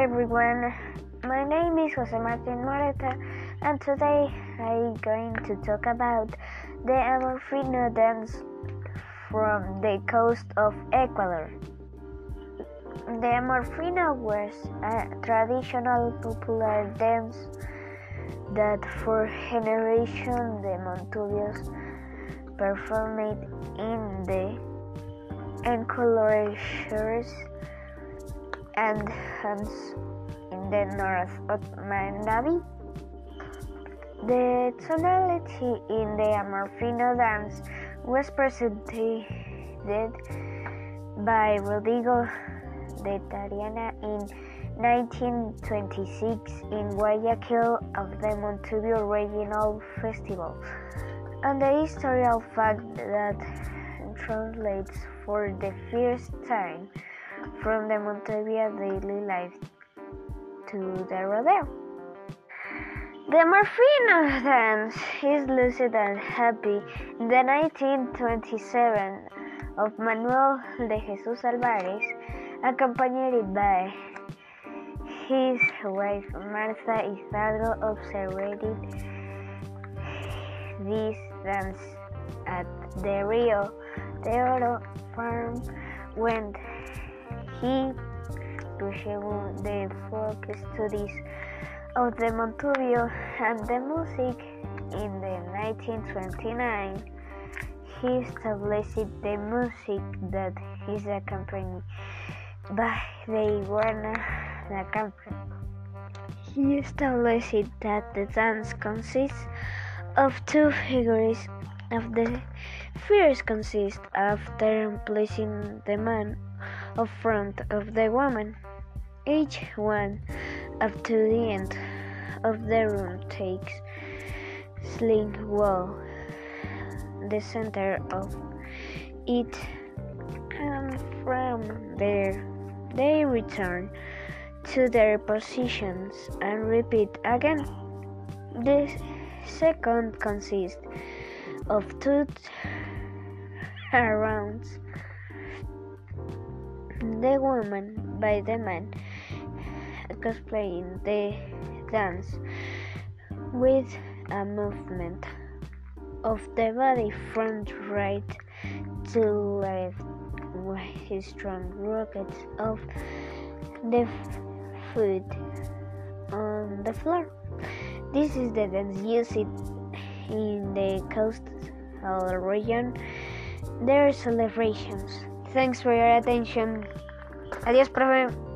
everyone. My name is Jose Martin Moreta, and today I'm going to talk about the Amorfino dance from the coast of Ecuador. The Amorfino was a traditional popular dance that for generations the Montubios performed in the enclosures and hence in the north of Manabí. The tonality in the Amorfino dance was presented by Rodrigo de Tariana in 1926 in Guayaquil of the Montubio Regional Festival, and the historical fact that translates for the first time from the Montevia daily life to the rodeo. The Amorfino dance is lucid and happy in the 1927 of Manuel de Jesus Alvarez, accompanied by his wife Martha Hidalgo observed this dance at the Rio de Oro farm when he pursued the folk studies of oh, the Montubio and the music in the 1929 he established the music that is accompanied by the Iguana company. He established that the dance consists of two figures of the first consist of placing the man in front of the woman. Each one up to the end of the room takes sling wall the center of it and from there they return to their positions and repeat again. The second consists of two rounds the woman by the man cosplaying the dance with a movement of the body from right to left with strong rockets of the foot on the floor. This is the dance used in the coastal region. Their celebrations. Thanks for your attention. Adiós, profe.